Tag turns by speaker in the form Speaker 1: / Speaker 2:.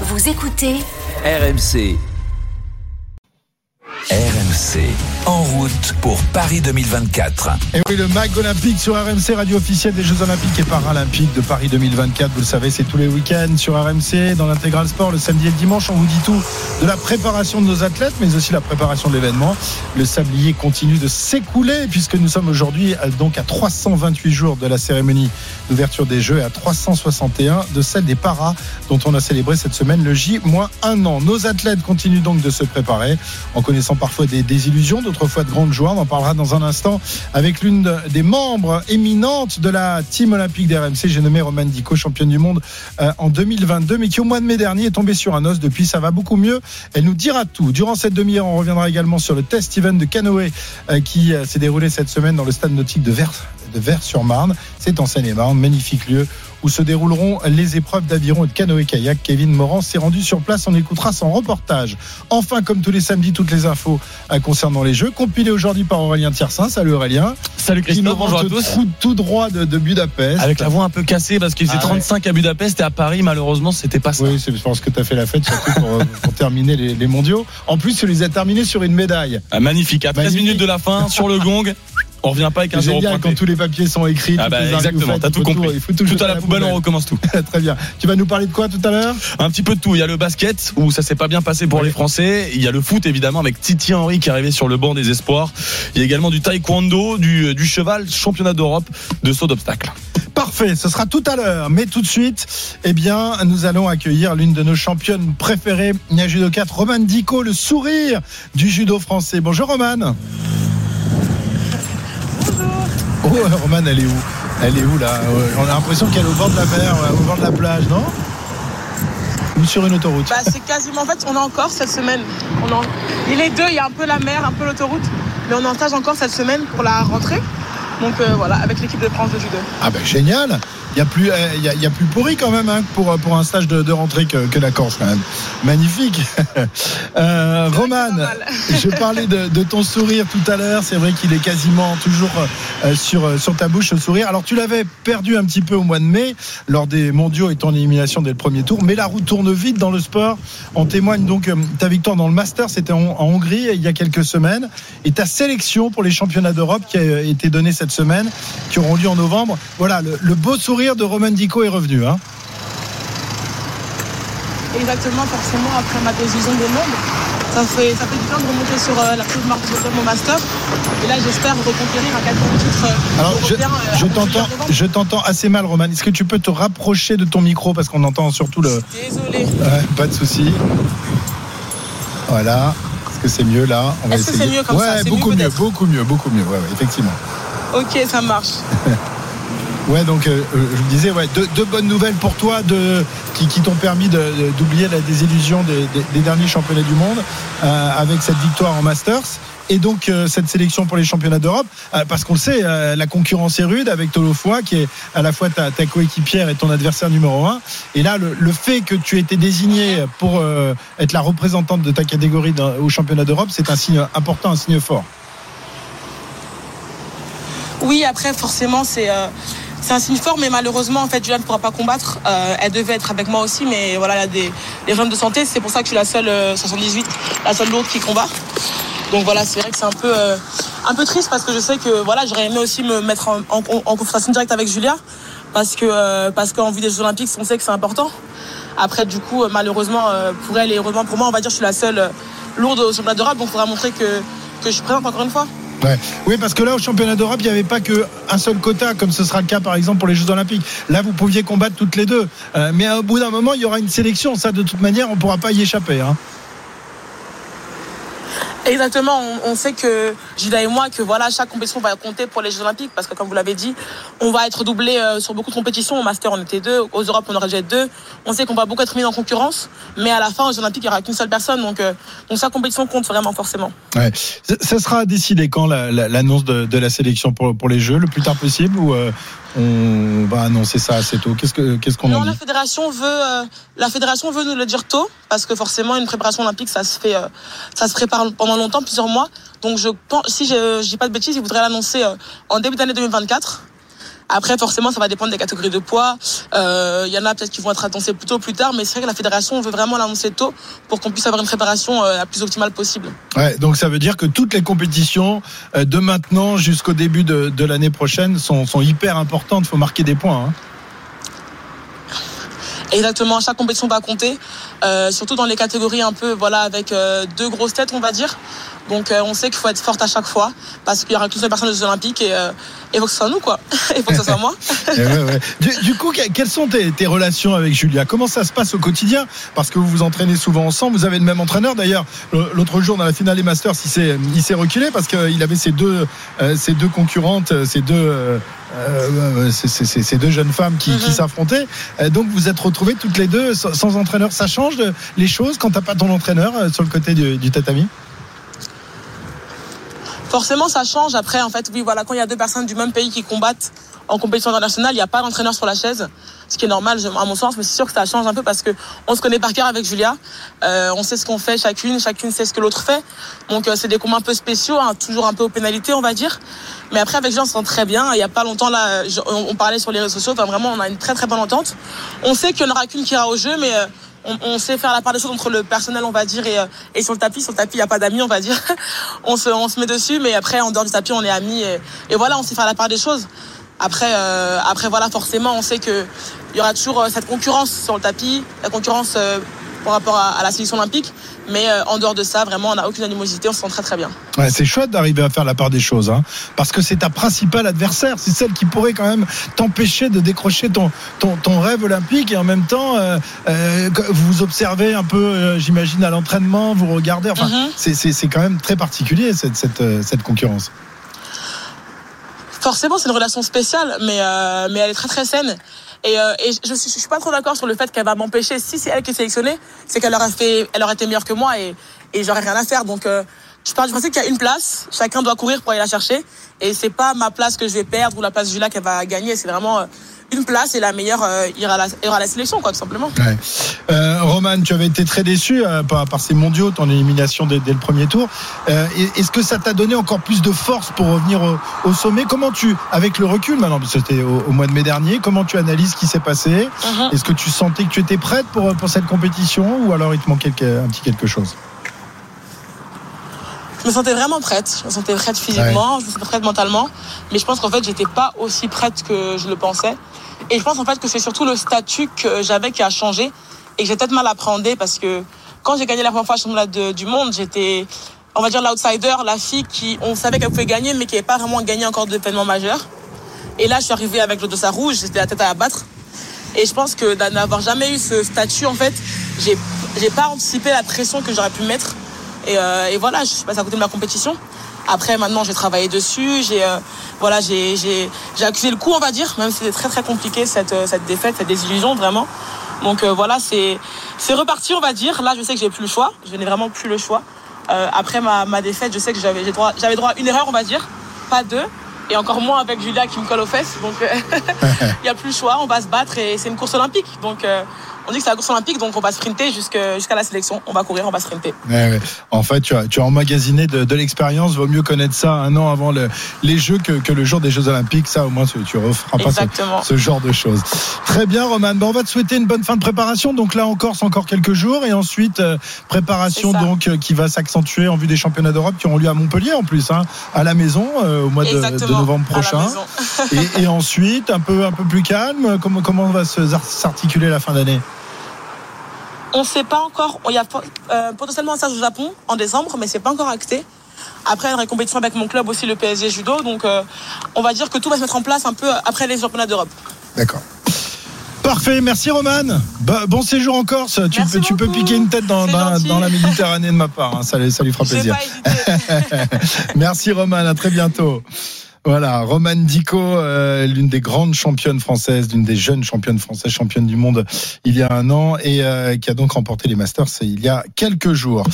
Speaker 1: Vous écoutez
Speaker 2: RMC. RMC, en route pour Paris 2024.
Speaker 3: Et oui, le MAG olympique sur RMC, radio officielle des Jeux olympiques et paralympiques de Paris 2024. Vous le savez, c'est tous les week-ends sur RMC, dans l'intégral sport, le samedi et le dimanche. On vous dit tout de la préparation de nos athlètes, mais aussi la préparation de l'événement. Le sablier continue de s'écouler puisque nous sommes aujourd'hui euh, donc à 328 jours de la cérémonie d'ouverture des Jeux et à 361 de celle des paras dont on a célébré cette semaine le J moins un an. Nos athlètes continuent donc de se préparer en connaissant parfois des désillusions, d'autres fois de grandes joies. On en parlera dans un instant avec l'une des membres éminentes de la team olympique d'RMC. J'ai nommé Roman Dico, championne du monde euh, en 2022, mais qui au mois de mai dernier est tombée sur un os. Depuis, ça va beaucoup mieux. Elle nous dira tout. Durant cette demi-heure, on reviendra également sur le test event de canoë euh, qui euh, s'est déroulé cette semaine dans le stade nautique de Vers de Vers-sur-Marne. C'est en Seine-et-Marne, magnifique lieu où se dérouleront les épreuves d'aviron et de canoë-kayak. Kevin Moran s'est rendu sur place. On écoutera son reportage. Enfin, comme tous les samedis, toutes les infos euh, concernant les Jeux, compilées aujourd'hui par Aurélien Tiersin. Salut Aurélien.
Speaker 4: Salut Christophe, bonjour à tous.
Speaker 3: Tout, tout droit de, de Budapest.
Speaker 4: Avec la voix un peu cassée parce qu'il faisait
Speaker 3: Ah ouais.
Speaker 4: 35 à Budapest et à Paris, malheureusement, c'était pas ça.
Speaker 3: Oui, c'est parce que tu as fait la fête, surtout pour, euh, pour terminer les, les mondiaux. En plus, tu les as terminés sur une médaille.
Speaker 4: Ah, magnifique. À 13
Speaker 3: Magnifique.
Speaker 4: minutes de la fin, sur le gong, on revient pas avec un zéro
Speaker 3: génial quand tous les papiers sont écrits.
Speaker 4: Ah bah, exactement, t'as tout compris.
Speaker 3: il faut tout,
Speaker 4: Tout à la poubelle, on recommence tout.
Speaker 3: Très bien. Tu vas nous parler de quoi tout à l'heure?
Speaker 4: Un petit peu de tout. Il y a le basket où ça s'est pas bien passé pour les Français. Il y a le foot évidemment avec Titi Henry qui est arrivé sur le banc des espoirs. Il y a également du taekwondo, du, du cheval, championnat d'Europe de saut d'obstacle.
Speaker 3: Parfait, ce sera tout à l'heure. Mais tout de suite, eh bien, nous allons accueillir l'une de nos championnes préférées, la judokate Roman Dico, le sourire du judo français. Bonjour Roman. Oh, Roman, elle est où Elle est où là Ouais, On a l'impression qu'elle est au bord de la mer, ouais, au bord de la plage, non Ou sur une autoroute
Speaker 5: Bah, c'est quasiment. En fait, on est en Corse cette semaine. On Il est deux, il y a un peu la mer, un peu l'autoroute. Mais on est en stage encore cette semaine pour la rentrée. Donc euh, voilà, avec l'équipe de France de judo.
Speaker 3: Ah ben génial il y a plus, euh, il y a, il y a plus pourri quand même hein, pour pour un stage de, de rentrée que, que la Corse quand même. Magnifique. Euh, Roman, je parlais de, de ton sourire tout à l'heure. C'est vrai qu'il est quasiment toujours euh, sur euh, sur ta bouche ce sourire. Alors tu l'avais perdu un petit peu au mois de mai lors des Mondiaux et ton élimination dès le premier tour. Mais la roue tourne vite dans le sport. En témoigne donc euh, ta victoire dans le Master. C'était en, en Hongrie il y a quelques semaines et ta sélection pour les championnats d'Europe qui a été donnée cette semaine, qui auront lieu en novembre. Voilà, le, le beau sourire de Roman Dico est revenu. Hein.
Speaker 5: Exactement, forcément, après ma décision des mondes. Ça fait, ça fait du bien de remonter sur euh, la plus marque de mon master. Et là, j'espère reconquérir un quatrième titre euh,
Speaker 3: Alors,
Speaker 5: européen. euh,
Speaker 3: je t'entends,
Speaker 5: 19 novembre.
Speaker 3: je t'entends assez mal, Roman. Est-ce que tu peux te rapprocher de ton micro parce qu'on entend surtout le.
Speaker 5: Désolé.
Speaker 3: Pas de souci. Voilà. Est-ce que c'est mieux là? On va
Speaker 5: Est-ce que c'est mieux comme
Speaker 3: ouais,
Speaker 5: ça C'est
Speaker 3: beaucoup
Speaker 5: mieux,
Speaker 3: mieux, beaucoup mieux, beaucoup mieux. Ouais, ouais, effectivement.
Speaker 5: Ok, ça marche.
Speaker 3: Ouais, donc euh, euh, je me disais, ouais, deux, bonnes nouvelles pour toi qui, t'ont permis d'oublier la désillusion des, derniers championnats du monde euh, avec cette victoire en Masters. Et donc cette sélection pour les championnats d'Europe, parce qu'on le sait, la concurrence est rude avec Tolofoy, qui est à la fois ta, coéquipière et ton adversaire numéro un. Et là, le, le fait que tu aies été désigné pour être la représentante de ta catégorie au championnat d'Europe, c'est un signe important, un signe fort.
Speaker 5: Oui, après, forcément, c'est euh, c'est un signe fort, mais malheureusement, en fait, Julia ne pourra pas combattre. Euh, elle devait être avec moi aussi, mais voilà, il y a des, des de santé. C'est pour ça que je suis la seule euh, 78, la seule lourde qui combat. Donc voilà, c'est vrai que c'est un peu, euh, triste parce que je sais que voilà, j'aurais aimé aussi me mettre en, confrontation directe avec Julia parce que euh, qu'en vue des Jeux Olympiques, on sait que c'est important. Après, du coup, euh, malheureusement, euh, pour elle et heureusement pour moi, on va dire que je suis la seule euh, lourde au championnat d'Europe, donc il faudra montrer que, que je suis présente encore une fois.
Speaker 3: Oui, parce que là, au championnat d'Europe, il n'y avait pas qu'un seul quota, comme ce sera le cas, par exemple, pour les Jeux Olympiques. Là, vous pouviez combattre toutes les deux. Euh, mais au bout d'un moment, il y aura une sélection. Ça, de toute manière, on ne pourra pas y échapper. Hein.
Speaker 5: Exactement, on, sait que Julia et moi que voilà chaque compétition va compter pour les Jeux Olympiques parce que comme vous l'avez dit, on va être doublé euh, sur beaucoup de compétitions. Au Master on était deux, aux Europes on aurait dû deux. On sait qu'on va beaucoup être mis en concurrence, mais à la fin aux Jeux Olympiques il n'y aura qu'une seule personne donc euh, donc chaque compétition compte vraiment forcément.
Speaker 3: Ouais. Ça- sera décidé quand la- la- l'annonce de, de la sélection pour, pour les Jeux Le plus tard possible ou euh, on va annoncer ça assez tôt Qu'est-ce que- qu'est-ce qu'on
Speaker 5: la fédération veut euh, la fédération veut nous le dire tôt parce que forcément une préparation olympique ça se fait euh, ça se prépare pendant longtemps plusieurs mois. Donc je pense si je je dis pas de bêtises, ils voudraient l'annoncer euh, en début d'année 2024. Après, forcément, ça va dépendre des catégories de poids. Euh, Il y en a peut-être qui vont être annoncés plus tôt, plus tard, mais c'est vrai que la fédération veut vraiment l'annoncer tôt pour qu'on puisse avoir une préparation euh, la plus optimale possible.
Speaker 3: Ouais, donc ça veut dire que toutes les compétitions euh, de maintenant jusqu'au début de, de l'année prochaine sont, sont hyper importantes. Il faut marquer des points. Hein.
Speaker 5: Exactement, chaque compétition va compter, euh, surtout dans les catégories un peu voilà avec euh, deux grosses têtes, on va dire. Donc euh, on sait qu'il faut être forte à chaque fois parce qu'il y aura qu'une seule personne aux Jeux Olympiques et euh, il faut que ce soit nous quoi. Il faut que ce soit moi.
Speaker 3: Eh ouais, ouais. Du, du coup, que- quelles sont tes, tes relations avec Julia? Comment ça se passe au quotidien? Parce que vous vous entraînez souvent ensemble. Vous avez le même entraîneur. D'ailleurs, le- l'autre jour dans la finale des Masters, il s'est, il s'est reculé parce qu'il avait ses deux, euh, ses deux concurrentes, euh, ses deux, euh, euh, ces, deux jeunes femmes qui, qui
Speaker 5: Mhm.
Speaker 3: s'affrontaient. Euh, donc vous êtes retrouvés toutes les deux sans, sans entraîneur. Ça change de- les choses quand t'as pas ton entraîneur euh, sur le côté du, du tatami?
Speaker 5: Forcément, ça change. Après, en fait, oui, voilà, quand il y a deux personnes du même pays qui combattent en compétition internationale, il n'y a pas d'entraîneur sur la chaise, ce qui est normal à mon sens, mais c'est sûr que ça change un peu parce que on se connaît par cœur avec Julia. Euh, on sait ce qu'on fait chacune, chacune sait ce que l'autre fait. Donc euh, c'est des combats un peu spéciaux, hein, toujours un peu aux pénalités, on va dire. Mais après, avec Julia, on se sent très bien. Il n'y a pas longtemps, là, on parlait sur les réseaux sociaux. Enfin, vraiment, on a une très très bonne entente. On sait qu'il n'y en aura qu'une qui ira au jeu, mais euh, on, sait faire la part des choses entre le personnel, on va dire, et, euh, et sur le tapis. Sur le tapis, il n'y a pas d'amis, on va dire. on, se, on se met dessus, mais après, en dehors du tapis, on est amis. Et, et voilà, on sait faire la part des choses. Après, euh, après voilà, forcément, on sait qu'il y aura toujours euh, cette concurrence sur le tapis, la concurrence euh, par rapport à, à la sélection olympique. Mais euh, en dehors de ça, vraiment, on n'a aucune animosité, on se sent très très bien.
Speaker 3: Ouais, c'est chouette d'arriver à faire la part des choses, hein, parce que c'est ta principale adversaire, c'est celle qui pourrait quand même t'empêcher de décrocher ton, ton, ton rêve olympique et en même temps, euh, euh, vous observez un peu, euh, j'imagine, à l'entraînement, vous regardez, enfin,
Speaker 5: Mhm.
Speaker 3: c'est- c'est c'est quand même très particulier cette, cette, cette concurrence.
Speaker 5: Forcément, c'est une relation spéciale, mais, euh, mais elle est très très saine. Et, euh, je, suis, pas trop d'accord sur le fait qu'elle va m'empêcher. Si c'est elle qui est sélectionnée, c'est qu'elle aurait fait, elle aurait été meilleure que moi et, et j'aurais rien à faire. Donc, euh, je pars du principe qu'il y a une place. Chacun doit courir pour aller la chercher. Et c'est pas ma place que je vais perdre ou la place de Julia qu'elle va gagner. C'est vraiment euh, une place et la meilleure euh, ira, à la, ira à la sélection, quoi, tout simplement.
Speaker 3: Ouais. Euh, Roman, tu avais été très déçu euh, par, par ces mondiaux, ton élimination dès, dès le premier tour. Est-ce que ça t'a donné encore plus de force pour revenir au, au sommet? Comment tu, avec le recul maintenant, parce que c'était au, au mois de mai dernier, comment tu analyses ce qui s'est passé?
Speaker 5: Mhm.
Speaker 3: Est-ce que tu sentais que tu étais prête pour, pour cette compétition ou alors il te manquait un petit quelque chose?
Speaker 5: Je me sentais vraiment prête. Je me sentais prête physiquement, je me sentais prête mentalement. Mais je pense qu'en fait, j'étais pas aussi prête que je le pensais. Et je pense en fait que c'est surtout le statut que j'avais qui a changé et que j'ai peut-être mal appréhendé parce que quand j'ai gagné la première fois le championnat de- du monde, j'étais, on va dire, l'outsider, la fille qui, on savait qu'elle pouvait gagner, mais qui n'avait pas vraiment gagné encore d'événements majeurs. Et là, je suis arrivée avec le dossard rouge, j'étais la tête à abattre. Et je pense que de n'avoir jamais eu ce statut, en fait, j'ai, j'ai pas anticipé la pression que j'aurais pu mettre. Et, euh, et voilà, je suis passée à côté de ma compétition. Après, maintenant, j'ai travaillé dessus. J'ai, euh, voilà, accusé le coup, on va dire, même si c'était très très compliqué cette, euh, cette défaite, cette désillusion, vraiment. Donc voilà, c'est, reparti, on va dire. Là, je sais que j'ai plus le choix. Je n'ai vraiment plus le choix. Après ma, ma défaite, je sais que j'avais, droit, j'avais droit à une erreur, on va dire, pas deux. Et encore moins avec Julia qui me colle aux fesses. Donc, il n'y a plus le choix. On va se battre et c'est une course olympique. Donc, on dit que c'est la course olympique, donc on va sprinter jusqu'à la sélection. On va courir, on va sprinter.
Speaker 3: Ouais, ouais. En fait, tu as, tu as emmagasiné de, de l'expérience. Vaut mieux connaître ça un an avant le- les Jeux que, que le jour des Jeux Olympiques. Ça, au moins, tu tu referas pas ce, ce genre de choses. Très bien, Roman. Bon, on va te souhaiter une bonne fin de préparation. Donc là, en Corse, encore quelques jours. Et ensuite, euh, préparation
Speaker 5: C'est
Speaker 3: donc euh, qui va s'accentuer en vue des championnats d'Europe qui auront lieu à Montpellier en plus, hein, à la maison euh, au mois de, novembre prochain. Et, et ensuite, un peu, un peu plus calme. Comment, comment va s'articuler la fin d'année?
Speaker 5: On ne sait pas encore. Il y a euh, potentiellement un stage au Japon en décembre, mais c'est pas encore acté. Après, il y aura une compétition avec mon club aussi, le PSG Judo. Donc, euh, on va dire que tout va se mettre en place un peu après les championnats d'Europe.
Speaker 3: D'accord. Parfait, merci Roman. Bah, bon séjour en Corse. Tu, peux, tu peux
Speaker 5: beaucoup.
Speaker 3: piquer une tête dans, la Méditerranée de ma part. hein. Ça, lui- ça lui fera plaisir.
Speaker 5: pas.
Speaker 3: Merci Roman, à très bientôt. Voilà, Romane Dico, euh, l'une des grandes championnes françaises, l'une des jeunes championnes françaises, championne du monde il y a un an, et euh, qui a donc remporté les Masters il y a quelques jours.